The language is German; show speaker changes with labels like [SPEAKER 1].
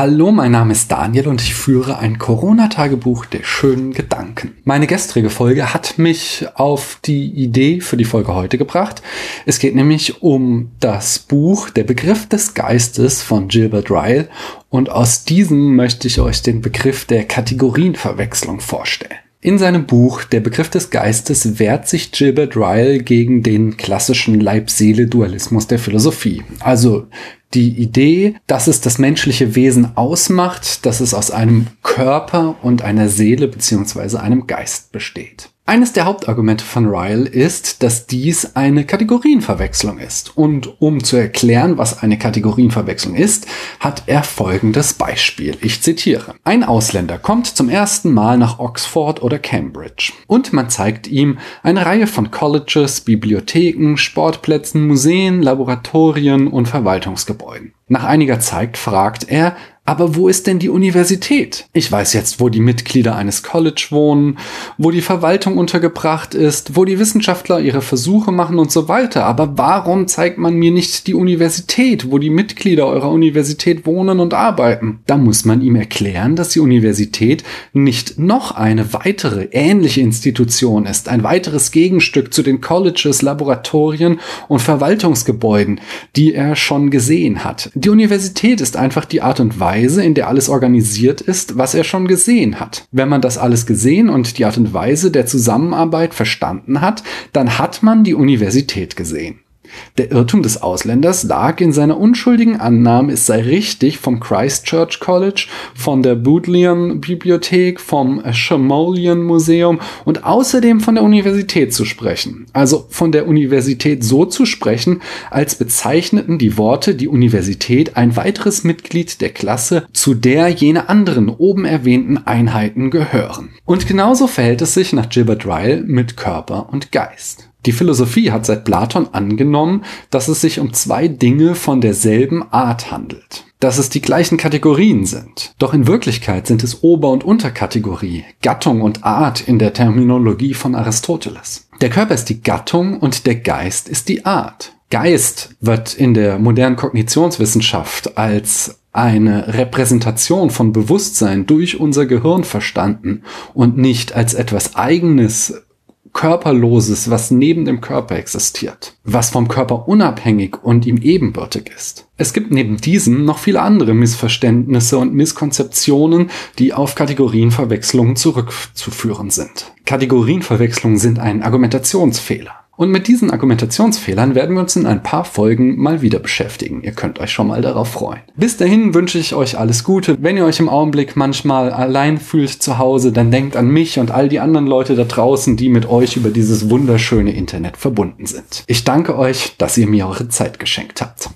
[SPEAKER 1] Hallo, mein Name ist Daniel und ich führe ein Corona-Tagebuch der schönen Gedanken. Meine gestrige Folge hat mich auf die Idee für die Folge heute gebracht. Es geht nämlich um das Buch Der Begriff des Geistes von Gilbert Ryle und aus diesem möchte ich euch den Begriff der Kategorienverwechslung vorstellen. In seinem Buch Der Begriff des Geistes wehrt sich Gilbert Ryle gegen den klassischen Leib-Seele-Dualismus der Philosophie. Also die Idee, dass es das menschliche Wesen ausmacht, dass es aus einem Körper und einer Seele beziehungsweise einem Geist besteht. Eines der Hauptargumente von Ryle ist, dass dies eine Kategorienverwechslung ist. Und um zu erklären, was eine Kategorienverwechslung ist, hat er folgendes Beispiel. Ich zitiere. Ein Ausländer kommt zum ersten Mal nach Oxford oder Cambridge und man zeigt ihm eine Reihe von Colleges, Bibliotheken, Sportplätzen, Museen, Laboratorien und Verwaltungsgebäuden. Nach einiger Zeit fragt er, aber wo ist denn die Universität? Ich weiß jetzt, wo die Mitglieder eines College wohnen, wo die Verwaltung untergebracht ist, wo die Wissenschaftler ihre Versuche machen und so weiter. Aber warum zeigt man mir nicht die Universität, wo die Mitglieder eurer Universität wohnen und arbeiten? Da muss man ihm erklären, dass die Universität nicht noch eine weitere ähnliche Institution ist, ein weiteres Gegenstück zu den Colleges, Laboratorien und Verwaltungsgebäuden, die er schon gesehen hat. Die Universität ist einfach die Art und Weise, Weise, in der alles organisiert ist, was er schon gesehen hat. Wenn man das alles gesehen und die Art und Weise der Zusammenarbeit verstanden hat, dann hat man die Universität gesehen. Der Irrtum des Ausländers lag in seiner unschuldigen Annahme, es sei richtig, vom Christchurch College, von der Bodleian Bibliothek, vom Shamolian Museum und außerdem von der Universität zu sprechen. Also von der Universität so zu sprechen, als bezeichneten die Worte die Universität ein weiteres Mitglied der Klasse, zu der jene anderen oben erwähnten Einheiten gehören. Und genauso verhält es sich nach Gilbert Ryle mit Körper und Geist. Die Philosophie hat seit Platon angenommen, dass es sich um zwei Dinge von derselben Art handelt. Dass es die gleichen Kategorien sind. Doch in Wirklichkeit sind es Ober- und Unterkategorie, Gattung und Art in der Terminologie von Aristoteles. Der Körper ist die Gattung und der Geist ist die Art. Geist wird in der modernen Kognitionswissenschaft als eine Repräsentation von Bewusstsein durch unser Gehirn verstanden und nicht als etwas eigenes Körperloses, was neben dem Körper existiert, was vom Körper unabhängig und ihm ebenbürtig ist. Es gibt neben diesem noch viele andere Missverständnisse und Misskonzeptionen, die auf Kategorienverwechslungen zurückzuführen sind. Kategorienverwechslungen sind ein Argumentationsfehler. Und mit diesen Argumentationsfehlern werden wir uns in ein paar Folgen mal wieder beschäftigen. Ihr könnt euch schon mal darauf freuen. Bis dahin wünsche ich euch alles Gute. Wenn ihr euch im Augenblick manchmal allein fühlt zu Hause, dann denkt an mich und all die anderen Leute da draußen, die mit euch über dieses wunderschöne Internet verbunden sind. Ich danke euch, dass ihr mir eure Zeit geschenkt habt.